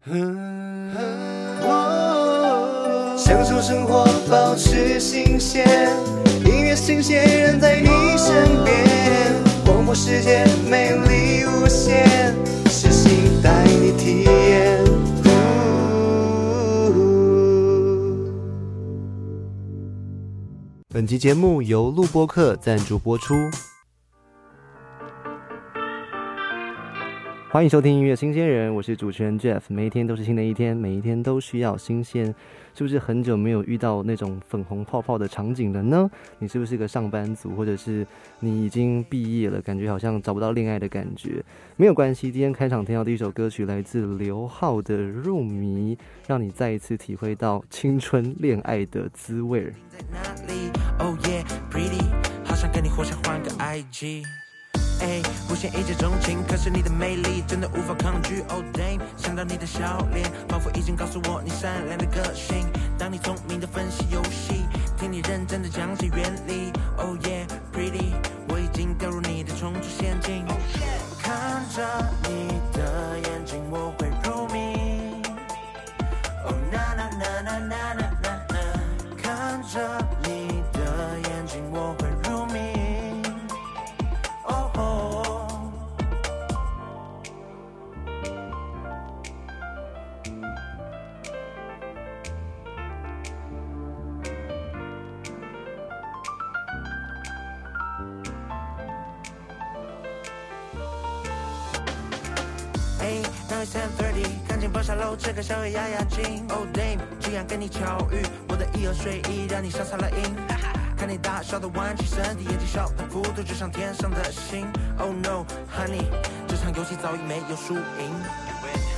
享受生活，保持新鲜，音乐新鲜人在你身边，广播世界魅力无限，是心带你体验。本集节目由录播客赞助播出。欢迎收听音乐新鲜人，我是主持人 Jeff。每一天都是新的一天，每一天都需要新鲜。是不是很久没有遇到那种粉红泡泡的场景了呢？你是不是一个上班族，或者是你已经毕业了，感觉好像找不到恋爱的感觉？没有关系，今天开场听到的一首歌曲来自刘浩的《入迷》，让你再一次体会到青春恋爱的滋味儿。哎，不想一见钟情，可是你的魅力真的无法抗拒。Oh damn，想到你的笑脸，仿佛已经告诉我你善良的个性。当你聪明的分析游戏，听你认真的讲解原理。Oh yeah hello，这个宵夜压压惊。Oh damn，这样跟你巧遇，我的一儿睡衣让你潇洒了音。看你大笑的弯曲身体，眼睛笑的幅度就像天上的星。Oh no，honey，这场游戏早已没有输赢。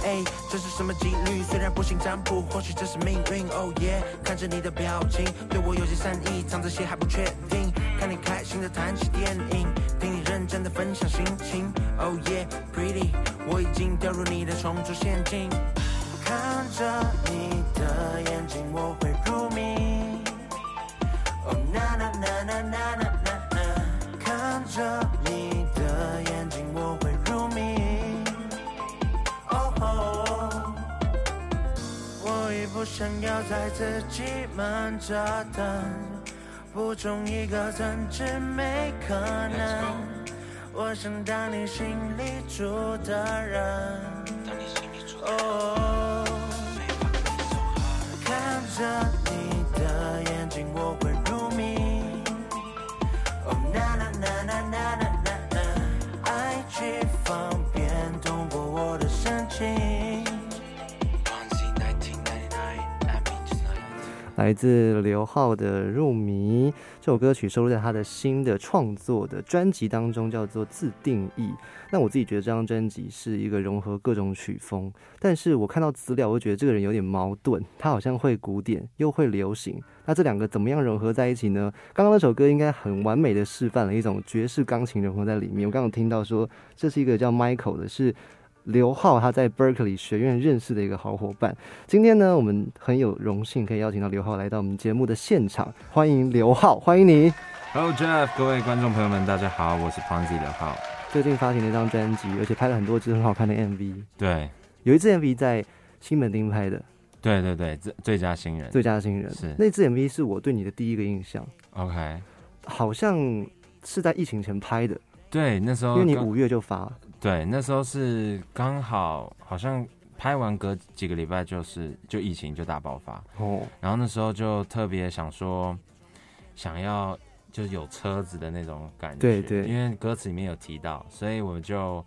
哎，这是什么几率？虽然不信占卜，或许这是命运。Oh yeah，看着你的表情，对我有些善意，藏着些还不确定。看你开心的谈起电影，听你认真的分享心情。Oh yeah，pretty，我已经掉入你的重组陷阱。看着你的眼睛，我会入迷。Oh na na na na na na na，看着你的眼睛，我会入迷。哦，我已不想要再自己闷着等，不中一个怎知没可能？我想当你心里住的人。哦。着你的眼睛，我会入迷。Oh na na na na na na na，爱去方便懂过我的深情。来自刘浩的《入迷》这首歌曲收录在他的新的创作的专辑当中，叫做《自定义》。那我自己觉得这张专辑是一个融合各种曲风，但是我看到资料，我就觉得这个人有点矛盾，他好像会古典又会流行，那这两个怎么样融合在一起呢？刚刚那首歌应该很完美的示范了一种爵士钢琴融合在里面。我刚刚听到说这是一个叫 Michael 的，是刘浩他在 Berkeley 学院认识的一个好伙伴。今天呢，我们很有荣幸可以邀请到刘浩来到我们节目的现场，欢迎刘浩，欢迎你。Hello Jeff，各位观众朋友们，大家好，我是 Ponzi 刘浩。最近发行了一张专辑，而且拍了很多支很好看的 MV。对，有一支 MV 在新门町拍的。对对对，最最佳新人。最佳新人是那支 MV 是我对你的第一个印象。OK，好像是在疫情前拍的。对，那时候因为你五月就发。对，那时候是刚好，好像拍完隔几个礼拜就是就疫情就大爆发。哦。然后那时候就特别想说，想要。就是有车子的那种感觉，对对，因为歌词里面有提到，所以我们就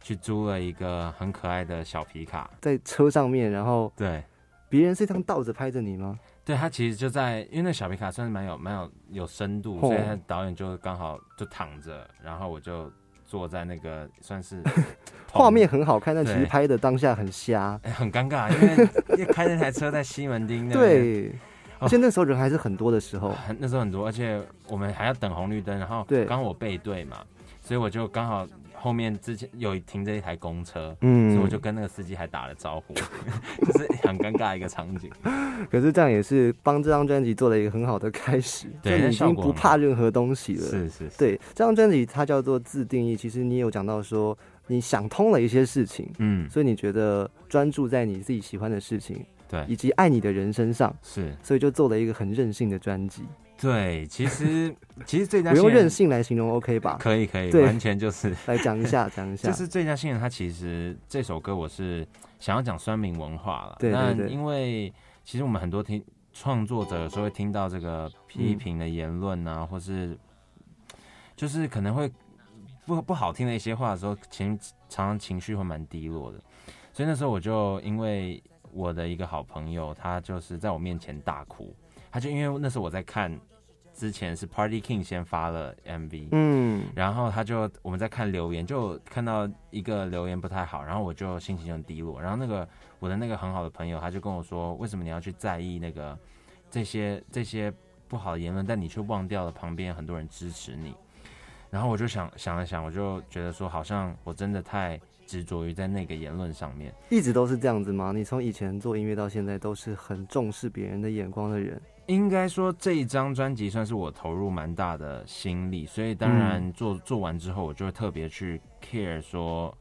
去租了一个很可爱的小皮卡，在车上面，然后对，别人是这样倒着拍着你吗？对他其实就在，因为那小皮卡算是蛮有蛮有有深度，所以导演就刚好就躺着，然后我就坐在那个算是 画面很好看，但其实拍的当下很瞎，很尴尬，因为因为开那台车在西门町，对。而且那时候人还是很多的时候，那时候很多，而且我们还要等红绿灯，然后对，刚我背对嘛，所以我就刚好后面之前有停着一台公车，嗯，所以我就跟那个司机还打了招呼，就是很尴尬一个场景。可是这样也是帮这张专辑做了一个很好的开始，对，已经不怕任何东西了。是是，对，这张专辑它叫做自定义，其实你有讲到说。你想通了一些事情，嗯，所以你觉得专注在你自己喜欢的事情，对，以及爱你的人身上，是，所以就做了一个很任性的专辑。对，其实 其实最佳不用任性来形容，OK 吧？可以可以，完全就是 来讲一下讲一下。就是最佳新人，他其实这首歌我是想要讲酸民文化了。对对对。因为其实我们很多听创作者有时候会听到这个批评的言论啊，或是就是可能会。不不好听的一些话的时候，情常常情绪会蛮低落的，所以那时候我就因为我的一个好朋友，他就是在我面前大哭，他就因为那时候我在看之前是 Party King 先发了 MV，嗯，然后他就我们在看留言，就看到一个留言不太好，然后我就心情就很低落，然后那个我的那个很好的朋友，他就跟我说，为什么你要去在意那个这些这些不好的言论，但你却忘掉了旁边很多人支持你。然后我就想想了想，我就觉得说，好像我真的太执着于在那个言论上面。一直都是这样子吗？你从以前做音乐到现在，都是很重视别人的眼光的人。应该说这一张专辑算是我投入蛮大的心力，所以当然做做完之后，我就会特别去 care 说，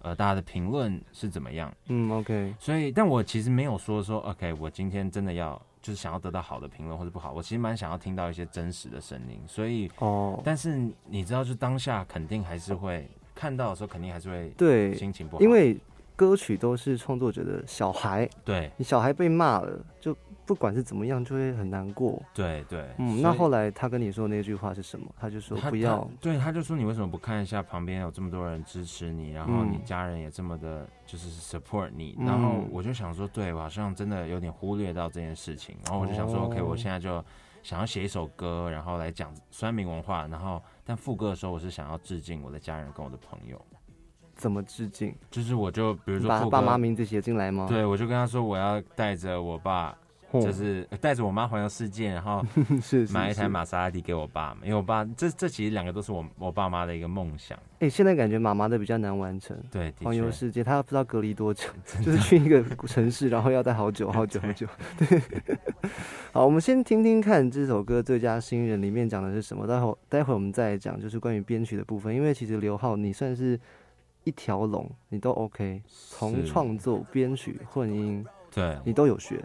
呃，大家的评论是怎么样。嗯，OK。所以，但我其实没有说说 OK，我今天真的要。就是想要得到好的评论或者不好，我其实蛮想要听到一些真实的声音，所以哦，但是你知道，就当下肯定还是会看到的时候，肯定还是会对心情不好，因为歌曲都是创作者的小孩，对你小孩被骂了就。不管是怎么样，就会很难过。对对，嗯，那后来他跟你说那句话是什么？他就说不要。对，他就说你为什么不看一下旁边有这么多人支持你，然后你家人也这么的，就是 support 你。然后我就想说，对我好像真的有点忽略到这件事情。然后我就想说，OK，我现在就想要写一首歌，然后来讲酸民文化。然后但副歌的时候，我是想要致敬我的家人跟我的朋友。怎么致敬？就是我就比如说把爸妈名字写进来吗？对，我就跟他说我要带着我爸。就是带着我妈环游世界，然后 是买一台玛莎拉蒂给我爸嘛，因为我爸这这其实两个都是我我爸妈的一个梦想。哎，现在感觉妈妈的比较难完成，对，环游世界，他不知道隔离多久，就是去一个城市，然后要待好久好久好久。对，好，我们先听听看这首歌《最佳新人》里面讲的是什么，待会待会我们再讲，就是关于编曲的部分，因为其实刘浩你算是一条龙，你都 OK，从创作、编曲、混音。对。你都有学，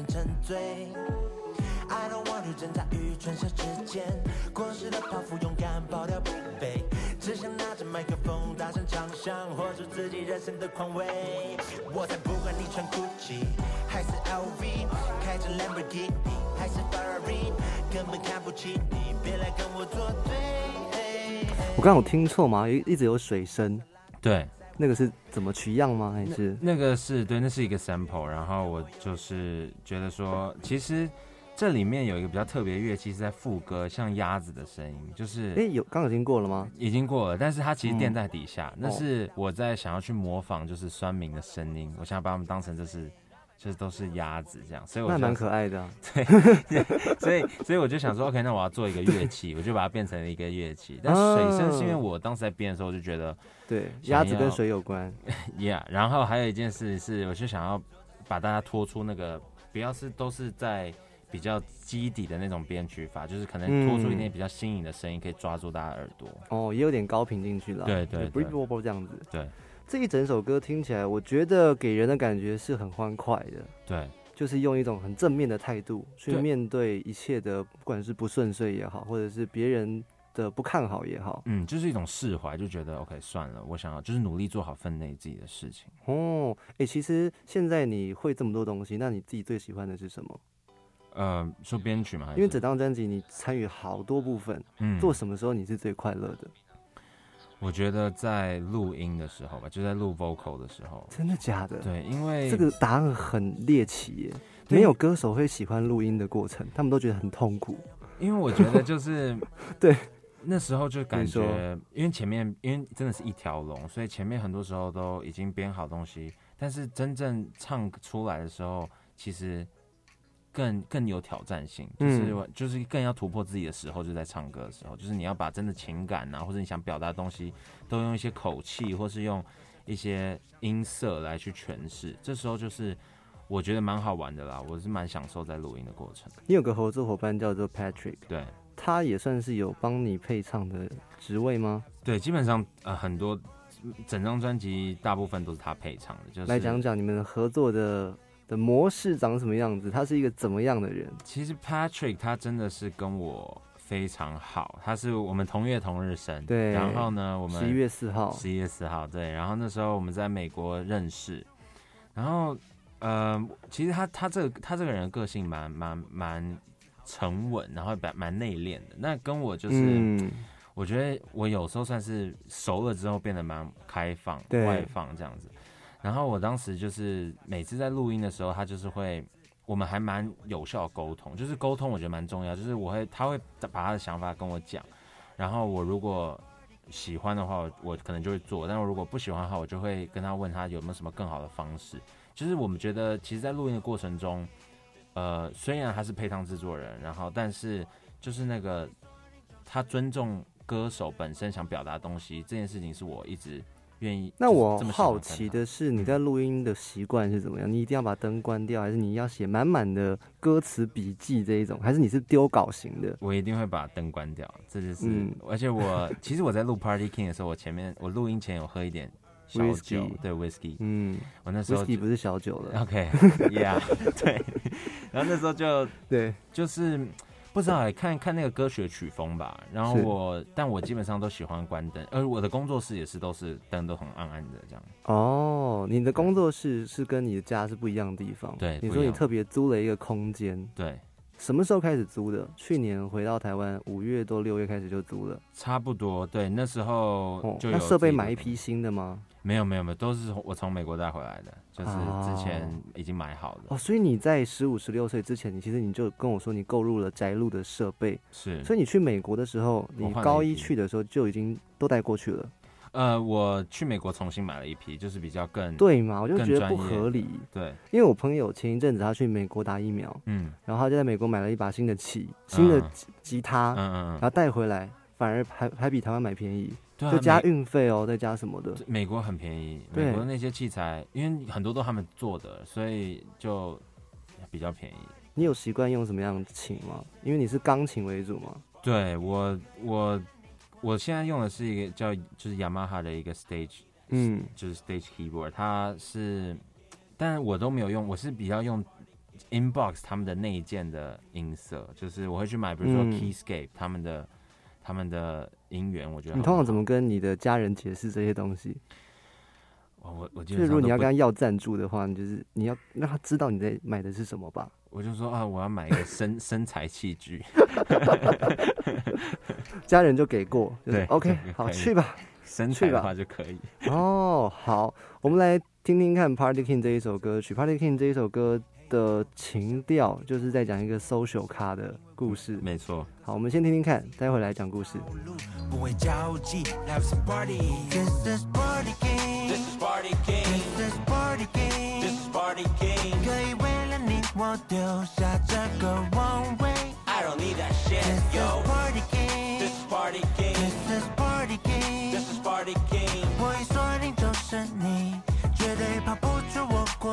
人沉醉。I don't want to 之间，过时的泡芙，勇敢抛掉不卑，只想拿着麦克风大声唱响，活出自己人生的狂威。我才不管你穿 Gucci 还是 LV，开着 Lamborghini 还是 Ferrari，根本看不起你，别来跟我作对。我刚刚有听错吗？一一直有水声。对。那个是怎么取样吗？还是那个是对，那是一个 sample。然后我就是觉得说，其实这里面有一个比较特别的乐器是在副歌，像鸭子的声音，就是哎，有刚已经过了吗？已经过了，但是它其实垫在底下。那是我在想要去模仿，就是酸民的声音，我想要把它们当成就是。就是都是鸭子这样，所以我那蛮可爱的。对，所以所以我就想说，OK，那我要做一个乐器，我就把它变成了一个乐器。但水声是因为我当时在编的时候，我就觉得，对，鸭子跟水有关。Yeah，然后还有一件事是，我就想要把大家拖出那个，不要是都是在比较基底的那种编曲法，就是可能拖出一点比较新颖的声音，可以抓住大家耳朵。哦，也有点高频进去了。对对对，这样子。对。这一整首歌听起来，我觉得给人的感觉是很欢快的。对，就是用一种很正面的态度去面对一切的，不管是不顺遂也好，或者是别人的不看好也好。嗯，就是一种释怀，就觉得 OK 算了，我想要就是努力做好分内自己的事情。哦，哎，其实现在你会这么多东西，那你自己最喜欢的是什么？呃，说编曲嘛，因为整张专辑你参与好多部分，嗯，做什么时候你是最快乐的？我觉得在录音的时候吧，就在录 vocal 的时候。真的假的？对，因为这个答案很猎奇耶。没有歌手会喜欢录音的过程，他们都觉得很痛苦。因为我觉得就是 对，那时候就感觉，因为前面因为真的是一条龙，所以前面很多时候都已经编好东西，但是真正唱出来的时候，其实。更更有挑战性，就是就是更要突破自己的时候，就在唱歌的时候，就是你要把真的情感啊，或者你想表达的东西，都用一些口气，或是用一些音色来去诠释。这时候就是我觉得蛮好玩的啦，我是蛮享受在录音的过程。你有个合作伙伴叫做 Patrick，对，他也算是有帮你配唱的职位吗？对，基本上呃很多整张专辑大部分都是他配唱的。就是来讲讲你们合作的。的模式长什么样子？他是一个怎么样的人？其实 Patrick 他真的是跟我非常好，他是我们同月同日生。对，然后呢，我们十一月四号，十一月四号，对。然后那时候我们在美国认识，然后呃，其实他他这个他这个人的个性蛮蛮蛮沉稳，然后蛮蛮内敛的。那跟我就是，我觉得我有时候算是熟了之后变得蛮开放、外放这样子。然后我当时就是每次在录音的时候，他就是会，我们还蛮有效沟通，就是沟通我觉得蛮重要，就是我会他会把他的想法跟我讲，然后我如果喜欢的话，我可能就会做，但是如果不喜欢的话，我就会跟他问他有没有什么更好的方式。就是我们觉得，其实，在录音的过程中，呃，虽然他是配唱制作人，然后但是就是那个他尊重歌手本身想表达东西，这件事情是我一直。愿意。那我好奇的是，你在录音的习惯是怎么样？你一定要把灯关掉，还是你要写满满的歌词笔记这一种？还是你是丢稿型的？我一定会把灯关掉，这就是。而且我其实我在录 Party King 的时候，我前面我录音前有喝一点小酒，对 Whisky。嗯，我那时候 Whisky 不是小酒了。OK，Yeah，对。然后那时候就对，就是。不知道，看看那个歌曲的曲风吧。然后我，但我基本上都喜欢关灯，而我的工作室也是都是灯都很暗暗的这样。哦，你的工作室是跟你的家是不一样的地方。对，你说你特别租了一个空间。对，什么时候开始租的？去年回到台湾，五月多六月开始就租了。差不多，对，那时候。那设备买一批新的吗？没有没有没有，都是我从美国带回来的，就是之前已经买好的。哦，所以你在十五十六岁之前，你其实你就跟我说你购入了宅录的设备。是。所以你去美国的时候，你高一去的时候就已经都带过去了。呃，我去美国重新买了一批，就是比较更对嘛，我就觉得不合理。对，因为我朋友前一阵子他去美国打疫苗，嗯，然后他就在美国买了一把新的器、新的吉他，嗯嗯，然后带回来，反而还还比台湾买便宜。就加运费哦，再加什么的？美国很便宜，美国那些器材，因为很多都他们做的，所以就比较便宜。你有习惯用什么样的琴吗？因为你是钢琴为主吗？对我，我我现在用的是一个叫就是雅马哈的一个 stage，嗯，就是 stage keyboard，它是，但是我都没有用，我是比较用 inbox 他们的内建的音色，就是我会去买，比如说 keyscape 他们的。他们的姻缘，我觉得你通常怎么跟你的家人解释这些东西？我我我就是如果你要跟他要赞助的话，你就是你要让他知道你在买的是什么吧。我就说啊，我要买一个身身材器具，家人就给过。对，OK，好去吧，身材的话就可以。哦，好，我们来听听看《Party King》这一首歌曲，《Party King》这一首歌。的情调就是在讲一个 social 咖的故事，没错。好，我们先听听看，待会来讲故事。你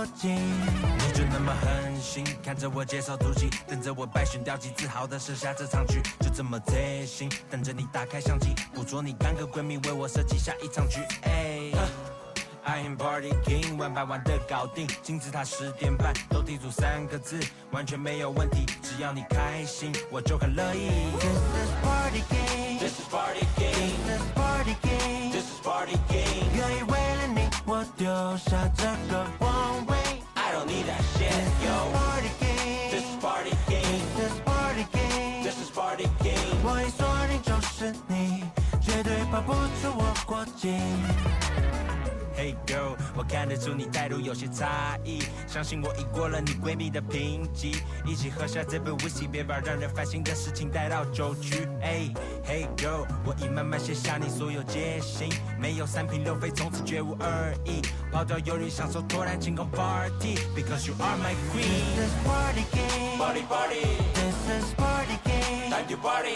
就那么狠心，看着我介绍足迹，等着我败选掉级自豪的设下这场局，就这么贴心，等着你打开相机，捕捉你干个闺蜜为我设计下一场局。I am party king，万百万的搞定，金字塔十点半斗地主三个字，完全没有问题，只要你开心，我就很乐意。This is party king，This is party king，This is party king，This is party king，愿意为了你我丢下这个 Hey girl，我看得出你态度有些差异，相信我已过了你闺蜜的评级，一起喝下这杯 whisky，别把让人烦心的事情带到酒局。Hey hey girl，我已慢慢卸下你所有戒心，没有三瓶六杯，从此绝无二意，抛掉忧虑，享受突然晴空 party，because you are my queen。This is party game，party party，this is party game，time to party，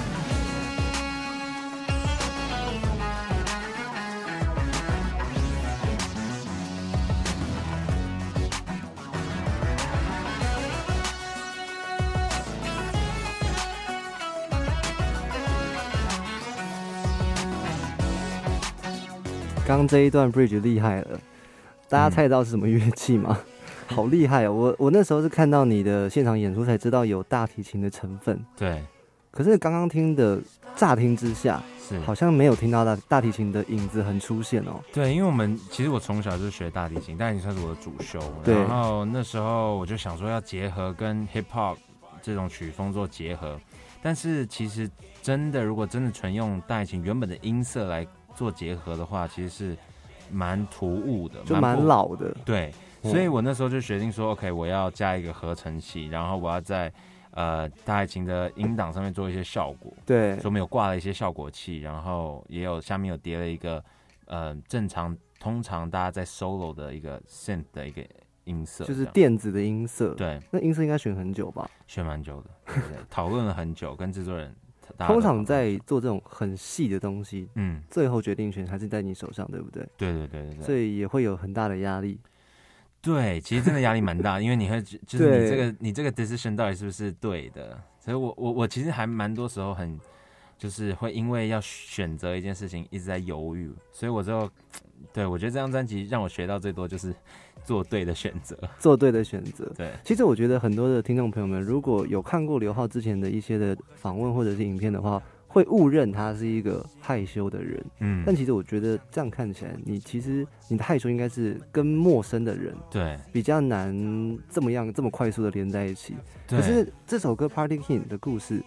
刚这一段 bridge 厉害了，大家猜得到是什么乐器吗？好厉害哦！我我那时候是看到你的现场演出才知道有大提琴的成分。对，可是刚刚听的乍听之下，是好像没有听到大大提琴的影子很出现哦。对，因为我们其实我从小就学大提琴，大提琴算是我的主修。对。然后那时候我就想说要结合跟 hip hop 这种曲风做结合，但是其实真的如果真的纯用大提琴原本的音色来做结合的话，其实是蛮突兀的，就蛮老的。对。所以我那时候就决定说，OK，我要加一个合成器，然后我要在呃大提琴的音档上面做一些效果。对，所以我们有挂了一些效果器，然后也有下面有叠了一个呃正常通常大家在 solo 的一个 synth 的一个音色，就是电子的音色。对，那音色应该选很久吧？选蛮久的，对 讨论了很久，跟制作人。通常在做这种很细的东西，嗯，最后决定权还是在你手上，对不对？对对对对对。所以也会有很大的压力。对，其实真的压力蛮大，因为你会就是你这个你这个 decision 到底是不是对的？所以我我我其实还蛮多时候很就是会因为要选择一件事情一直在犹豫，所以我就对我觉得这张专辑让我学到最多就是做对的选择，做对的选择。对，其实我觉得很多的听众朋友们如果有看过刘浩之前的一些的访问或者是影片的话。会误认他是一个害羞的人，嗯，但其实我觉得这样看起来，你其实你的害羞应该是跟陌生的人，对，比较难这么样这么快速的连在一起。可是这首歌《Party King》的故事，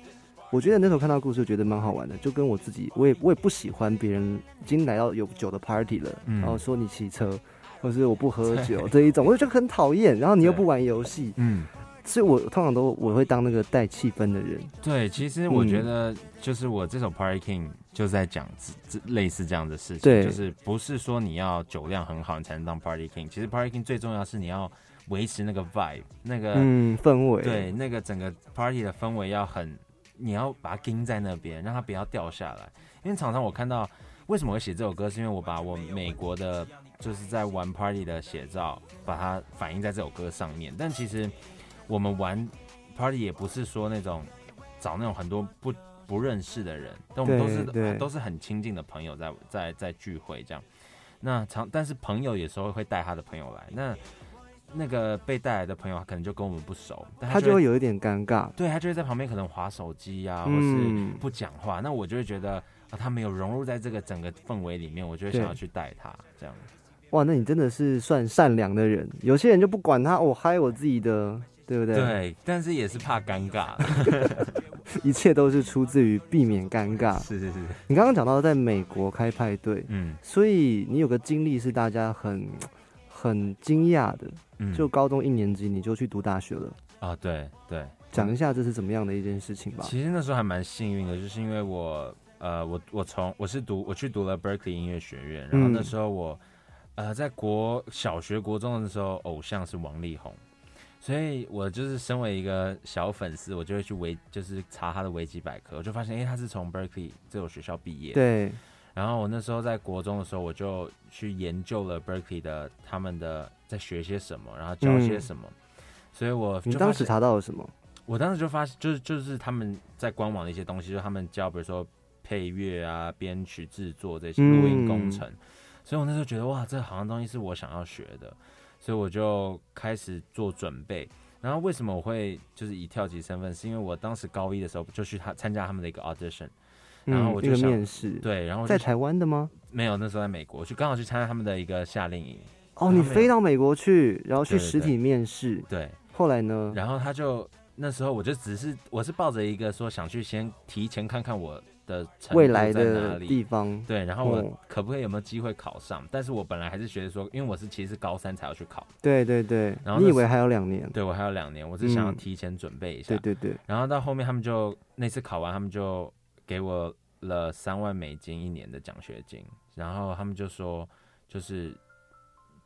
我觉得那时候看到故事觉得蛮好玩的，就跟我自己，我也我也不喜欢别人已经来到有酒的 party 了，然后说你骑车，或者是我不喝酒这一种，我就觉得很讨厌。然后你又不玩游戏，嗯。所以，我通常都我会当那个带气氛的人。对，其实我觉得就是我这首《Party King》就在讲这类似这样的事情。对，就是不是说你要酒量很好你才能当 Party King。其实 Party King 最重要是你要维持那个 vibe，那个嗯氛围。对，那个整个 party 的氛围要很，你要把它盯在那边，让它不要掉下来。因为常常我看到为什么会写这首歌，是因为我把我美国的就是在玩 party 的写照，把它反映在这首歌上面。但其实。我们玩 party 也不是说那种找那种很多不不认识的人，但我们都是都是很亲近的朋友在在在聚会这样。那常但是朋友有时候会带他的朋友来，那那个被带来的朋友可能就跟我们不熟，他就会有一点尴尬。对他就会在旁边可能划手机啊，或是不讲话。那我就会觉得啊，他没有融入在这个整个氛围里面，我就会想要去带他这样。哇，那你真的是算善良的人。有些人就不管他，我嗨我自己的。对不对？对，但是也是怕尴尬，一切都是出自于避免尴尬。是是是，你刚刚讲到在美国开派对，嗯，所以你有个经历是大家很很惊讶的，嗯，就高中一年级你就去读大学了啊？对对，讲一下这是怎么样的一件事情吧。其实那时候还蛮幸运的，就是因为我呃，我我从我是读我去读了 Berkeley 音乐学院，然后那时候我呃在国小学国中的时候，偶像是王力宏。所以，我就是身为一个小粉丝，我就会去维，就是查他的维基百科，我就发现，哎，他是从 Berkeley 这所学校毕业。对。然后我那时候在国中的时候，我就去研究了 Berkeley 的他们的在学些什么，然后教些什么。所以我你当时查到了什么？我当时就发现，就是就是他们在官网的一些东西，就他们教，比如说配乐啊、编曲制作这些录音工程。所以我那时候觉得，哇，这好像东西是我想要学的。所以我就开始做准备，然后为什么我会就是以跳级身份？是因为我当时高一的时候就去他参加他们的一个 audition，然后我就面试，对，然后在台湾的吗？没有，那时候在美国，就刚好去参加他们的一个夏令营。哦，你飞到美国去，然后去实体面试。对，后来呢？然后他就那时候我就只是我是抱着一个说想去先提前看看我的未来的地方。对，然后我可不可以有没有机会考上？但是我本来还是觉得说，因为我是其实是高三才要去考。对对对。然后你以为还有两年？对我还有两年，我是想要提前准备一下。对对对。然后到后面他们就那次考完，他们就给我了三万美金一年的奖学金，然后他们就说就是。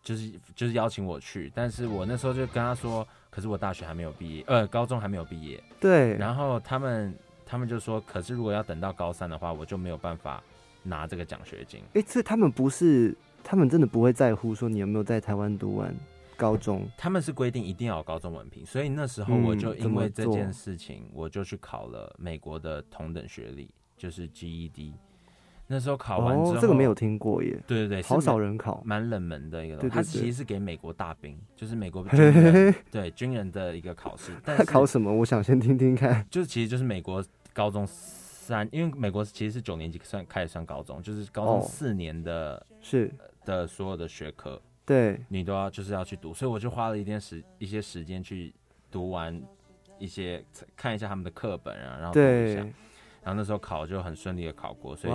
就是就是邀请我去，但是我那时候就跟他说，可是我大学还没有毕业，呃，高中还没有毕业。对。然后他们他们就说，可是如果要等到高三的话，我就没有办法拿这个奖学金。哎，这他们不是，他们真的不会在乎说你有没有在台湾读完高中。他们是规定一定要有高中文凭，所以那时候我就因为这件事情，我就去考了美国的同等学历，就是 GED。那时候考完之后，这个没有听过耶。对对对，好少人考，蛮冷门的一个东西。它其实是给美国大兵，就是美国军人 对军人的一个考试。他考什么？我想先听听看。就是其实就是美国高中三，因为美国其实是九年级算开始算高中，就是高中四年的，是的所有的学科，对你都要就是要去读。所以我就花了一点时一些时间去读完一些，看一下他们的课本啊，然后读一下。然后那时候考就很顺利的考过，所以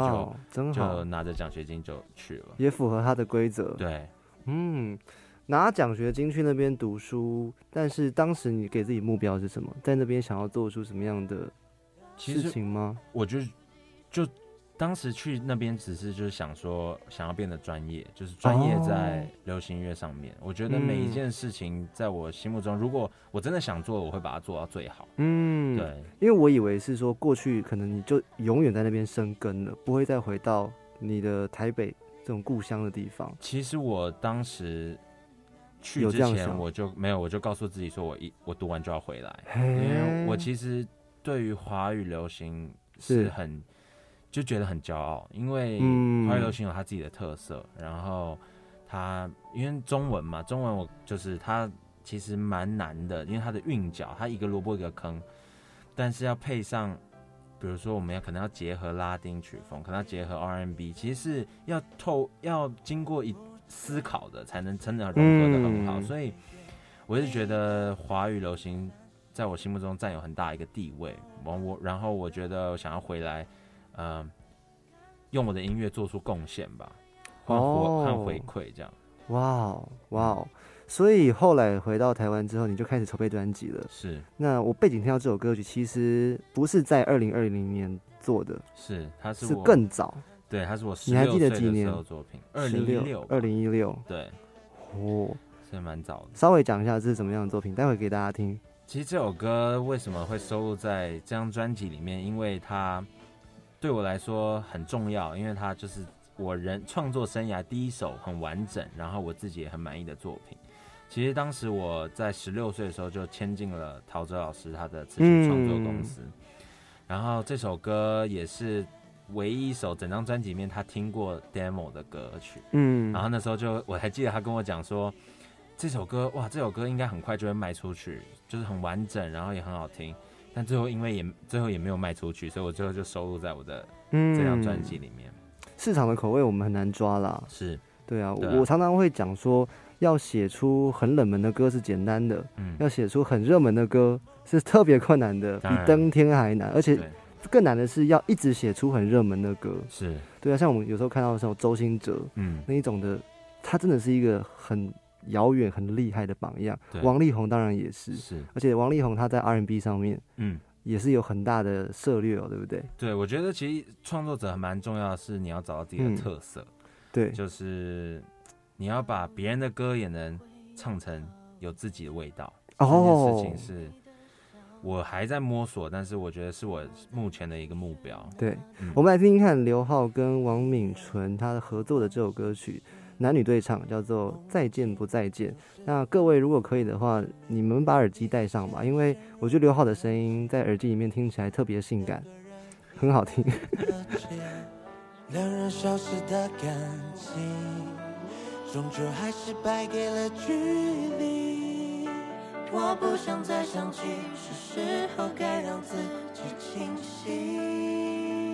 就就拿着奖学金就去了，也符合他的规则。对，嗯，拿奖学金去那边读书，但是当时你给自己目标是什么？在那边想要做出什么样的事情吗？我就就。当时去那边只是就是想说想要变得专业，就是专业在流行音乐上面。我觉得每一件事情在我心目中，如果我真的想做，我会把它做到最好。嗯，对，因为我以为是说过去可能你就永远在那边生根了，不会再回到你的台北这种故乡的地方。其实我当时去之前我就没有，我就告诉自己说我一我读完就要回来，因为我其实对于华语流行是很。就觉得很骄傲，因为华语流行有它自己的特色。然后它因为中文嘛，中文我就是它其实蛮难的，因为它的韵脚，它一个萝卜一个坑。但是要配上，比如说我们要可能要结合拉丁曲风，可能要结合 R&B，其实是要透要经过一思考的，才能真的融合的很好。所以我是觉得华语流行在我心目中占有很大一个地位。我我然后我觉得想要回来。嗯，用我的音乐做出贡献吧，换回换回馈这样。哇哦哇哦！所以后来回到台湾之后，你就开始筹备专辑了。是。那我背景听到这首歌曲，其实不是在二零二零年做的，是它是是更早。对，它是我你还记得几年作品？二零一六，二零一六。对。哦，是蛮早的。稍微讲一下这是什么样的作品，待会给大家听。其实这首歌为什么会收录在这张专辑里面？因为它。对我来说很重要，因为它就是我人创作生涯第一首很完整，然后我自己也很满意的作品。其实当时我在十六岁的时候就签进了陶喆老师他的词曲创作公司，然后这首歌也是唯一一首整张专辑里面他听过 demo 的歌曲。嗯，然后那时候就我还记得他跟我讲说，这首歌哇，这首歌应该很快就会卖出去，就是很完整，然后也很好听。但最后因为也最后也没有卖出去，所以我最后就收录在我的这张专辑里面。市场的口味我们很难抓啦。是，对啊，我常常会讲说，要写出很冷门的歌是简单的，嗯，要写出很热门的歌是特别困难的，比登天还难。而且更难的是要一直写出很热门的歌。是，对啊，像我们有时候看到像周星哲，嗯，那一种的，他真的是一个很。遥远很厉害的榜样，王力宏当然也是，是，而且王力宏他在 R&B 上面，嗯，也是有很大的涉略哦，对不对？对，我觉得其实创作者蛮重要的是你要找到自己的特色，对，就是你要把别人的歌也能唱成有自己的味道。哦，这件事情是我还在摸索，但是我觉得是我目前的一个目标。对，我们来听听看刘浩跟王敏纯他的合作的这首歌曲。男女对唱叫做《再见不再见》。那各位如果可以的话，你们把耳机戴上吧，因为我觉得刘浩的声音在耳机里面听起来特别性感，很好听。两人消失的感情，终究还是败给了距离。我不想再想起，是时候该让自己清醒。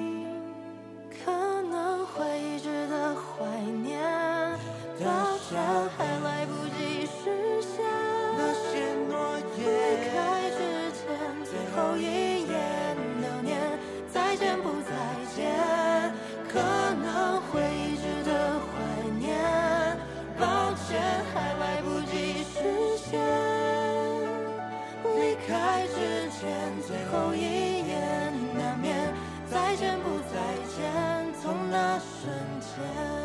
Yeah.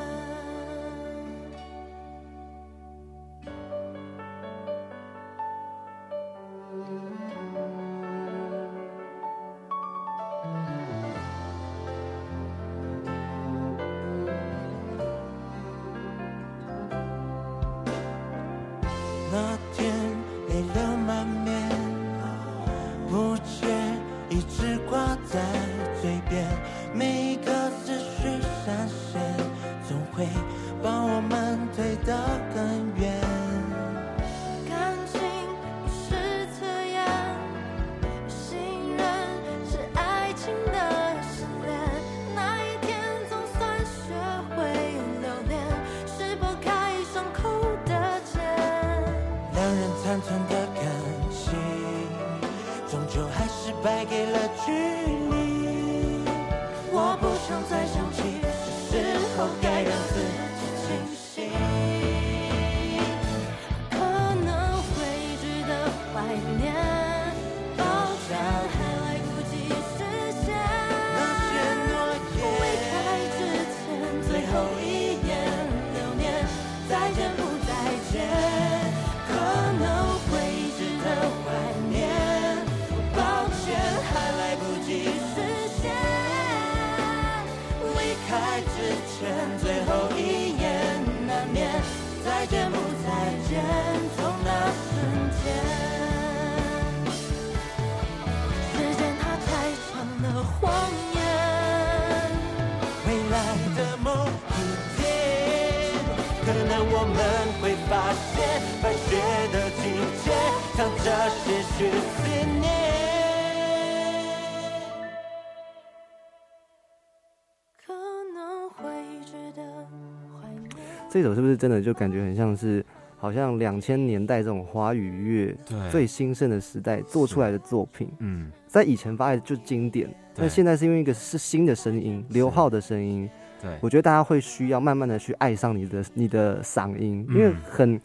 这首是不是真的就感觉很像是，好像两千年代这种华语乐最兴盛的时代做出来的作品，嗯，在以前发来就经典，但现在是因为一个是新的声音，刘浩的声音，对，我觉得大家会需要慢慢的去爱上你的你的嗓音，因为嗯很。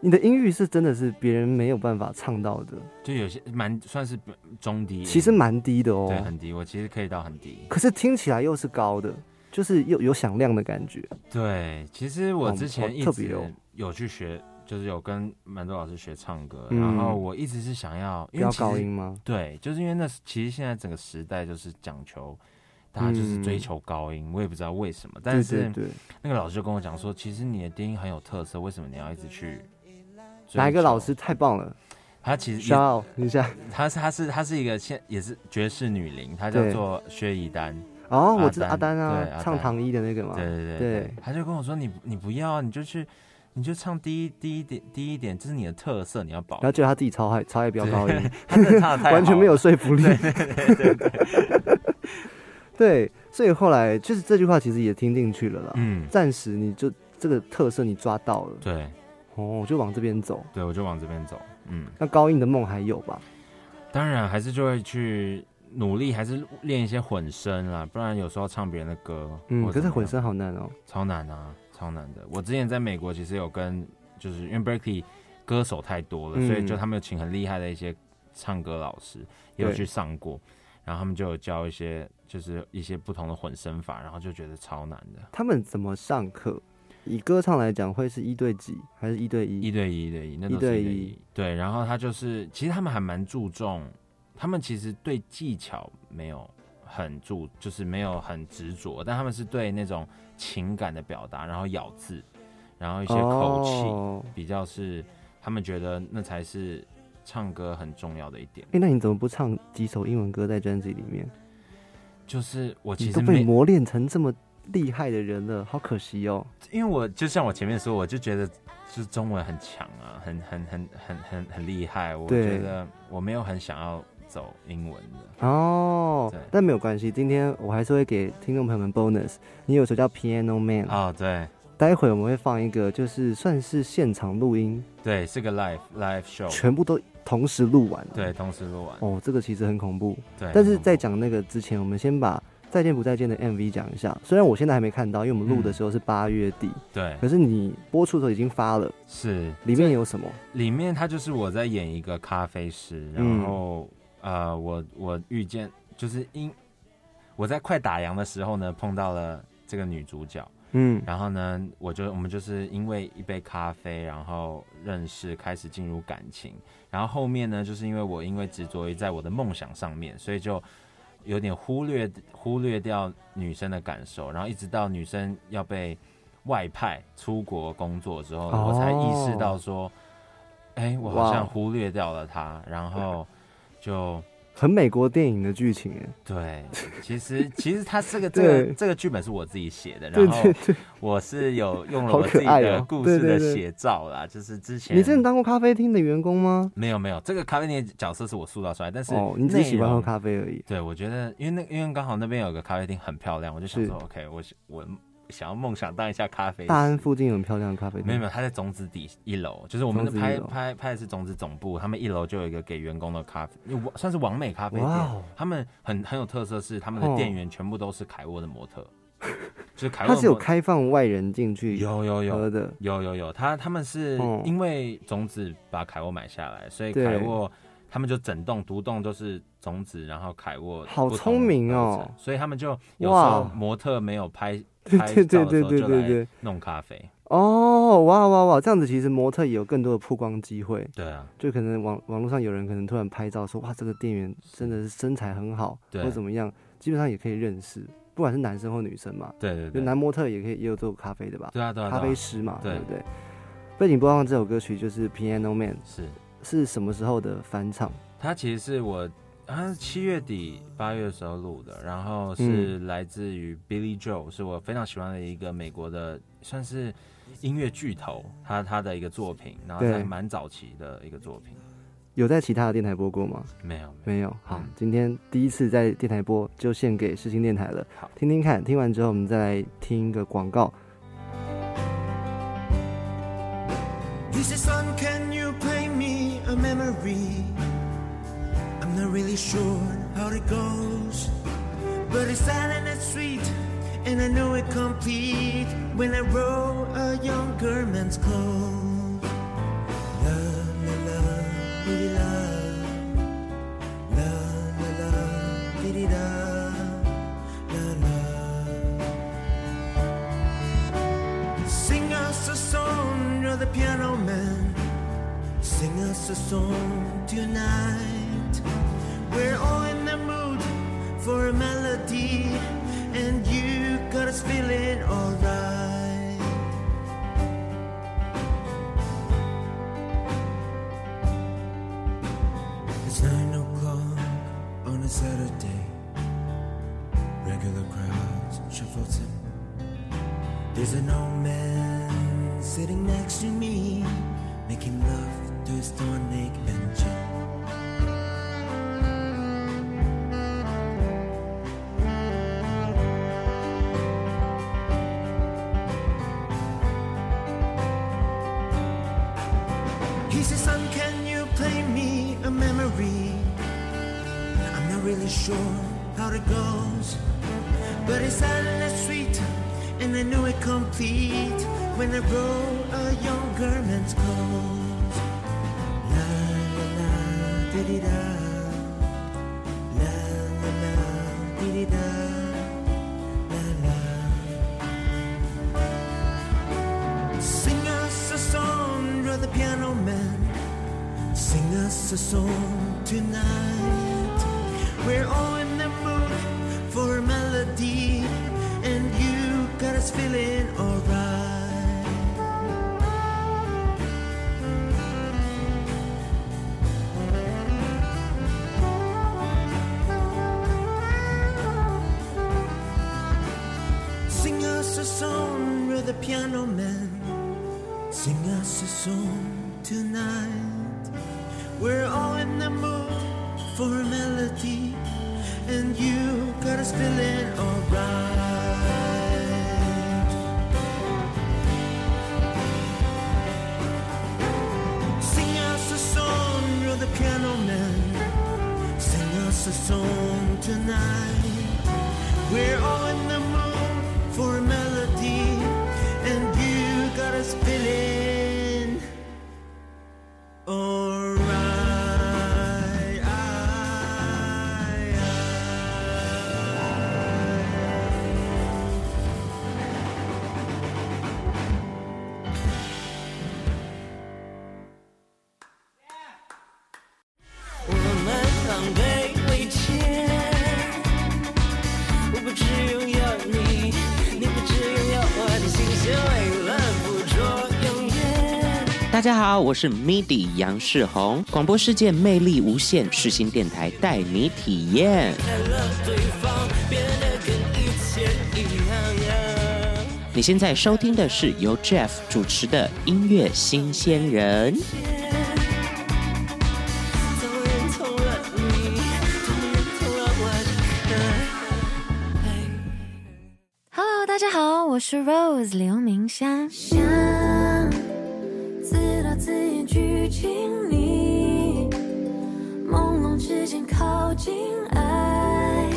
你的音域是真的是别人没有办法唱到的，就有些蛮算是中低音，其实蛮低的哦。对很低，我其实可以到很低。可是听起来又是高的，就是有有响亮的感觉。对，其实我之前一直有去学，就是有跟蛮多老师学唱歌，嗯然后我一直是想要，因为要高音吗？对，就是因为那其实现在整个时代就是讲求。大家就是追求高音，我也不知道为什么，但是那个老师就跟我讲说，其实你的低音很有特色，为什么你要一直去？哪一个老师？太棒了 他其实也，shout out 一下。他是他是他是一个现也是爵士女伶，她叫做薛怡丹。哦，我知道阿丹丹啊唱唐一的那个嘛。对对对对他就跟我说你你不要啊，你就去你就唱低低一点低一点，这是你的特色，你要保然。后觉得他自己超爱超爱飙高音，他真的唱的太好了完全没有说服力。对，所以后来就是这句话其实也听进去了啦。嗯，暂时你就这个特色你抓到了，对哦，我就往这边走。对，我就往这边走。嗯，那高音的梦还有吧？当然还是就会去努力，还是练一些混声啦，不然有时候唱别人的歌，嗯，可是混声好难哦。超难啊，超难的。我之前在美国其实有跟，就是因为 Berkeley 歌手太多了，嗯所以就他们有请很厉害的一些唱歌老师，也有去上过，然后他们就有教一些就是一些不同的混声法，然后就觉得超难的。他们怎么上课？以歌唱来讲，会是一对几还是一对一？一对一，一对一，那都一对一。对，然后他就是，其实他们还蛮注重，他们其实对技巧没有很注，就是没有很执着，但他们是对那种情感的表达，然后咬字，然后一些口气，哦比较是他们觉得那才是唱歌很重要的一点。哎、那你怎么不唱几首英文歌在专辑里面？就是我其实都被，磨练成这么厉害的人了，好可惜哦。因为我就像我前面说，我就觉得就是中文很强啊，很很很很很很厉害。我觉得我没有很想要走英文的。哦对，但没有关系，今天我还是会给听众朋友们 bonus。你有首叫 Piano Man，、哦，对待会我们会放一个，就是算是现场录音，对，是个 live live show，全部都同时录完。对，，同时录完。哦，这个其实很恐怖。对，但是在讲那个之前，我们先把《再见不再见》的 MV 讲一下。虽然我现在还没看到，因为我们录的时候是八月底，怖对可是你播出的时候已经发了，是里面有什么？里面它就是我在演一个咖啡师，嗯然后、呃，我我遇见就是因我在快打烊的时候呢，碰到了这个女主角，嗯，然后呢，我就我们就是因为一杯咖啡，然后认识，开始进入感情，然后后面呢，就是因为我因为执着于在我的梦想上面，所以就有点忽略忽略掉女生的感受，然后一直到女生要被外派出国工作之后，哦我才意识到说，哎，我好像忽略掉了她，然后就。很美国电影的剧情哎，对，其实其实他这个 这个这个剧本是我自己写的，然后我是有用了我自己的故事的写照啦，就是之前你真的当过咖啡厅的员工吗？没有没有，这个咖啡厅角色是我塑造出来，但是你自己喜欢喝咖啡而已。对，我觉得因为那因为刚好那边有个咖啡厅很漂亮，我就想说 OK，我我。想要梦想当一下咖啡。大安附近有很漂亮的咖啡店。没有没有，他在种子底一楼，就是我们的拍拍拍的是种子总部，他们一楼就有一个给员工的咖啡，算是完美咖啡店。他们很很有特色，是他们的店员全部都是凯沃的模特，就是凯沃。他是有开放外人进去，有有有的，有有有。他他们是因为种子把凯沃买下来，所以凯沃他们就整栋独栋都是种子，然后凯沃好聪明哦，所以他们就有时候模特没有拍。拍照对对对对对，弄咖啡哦，哇哇哇，这样子其实模特也有更多的曝光机会。对啊，就可能网网络上有人可能突然拍照说，哇，这个店员真的是身材很好，或怎么样，基本上也可以认识，不管是男生或女生嘛。对对对，男模特也可以也有做咖啡的吧？对啊对啊，咖啡师嘛，对不对？背景播放这首歌曲就是《Piano Man》，是是什么时候的翻唱？它其实是我。他是七月底八月的时候录的，然后是来自于 Billy Joe，是我非常喜欢的一个美国的算是音乐巨头，他他的一个作品，然后在蛮早期的一个作品。有在其他的电台播过吗？没有，没有。好，今天第一次在电台播，就献给世新电台了。好，听听看，听完之后我们再来听一个广告。Not really sure how it goes. But it's sad and sweet, and I know it complete when I roll a younger man's clothes. La la la, dee la, la la la, dee da, la la. Sing us a song, you're the piano man. Sing us a song tonight. We're all in the mood for a melody, and you got us feeling alright. It's nine o'clock on a Saturday. Regular crowds shuffles in. There's an old man sitting next to me, making love he says, son, can you play me a memory? I'm not really sure how it goes, but it's silent sweet, and I knew it complete when I roll a young girl's clothes. Sing us a song, you're piano man. Sing us a song tonight. We're all in man. Sing us a song tonight. We're all in the mood for a melody, and you got us feeling alright. 大家好，我是 MIDI 杨世宏，广播世界魅力无限，世新电台带你体验。你现在收听的是由 Jeff 主持的音乐新鲜人。Hello，大家好，我是 Rose 刘明湘。自导自演剧情里，朦胧之间靠近爱，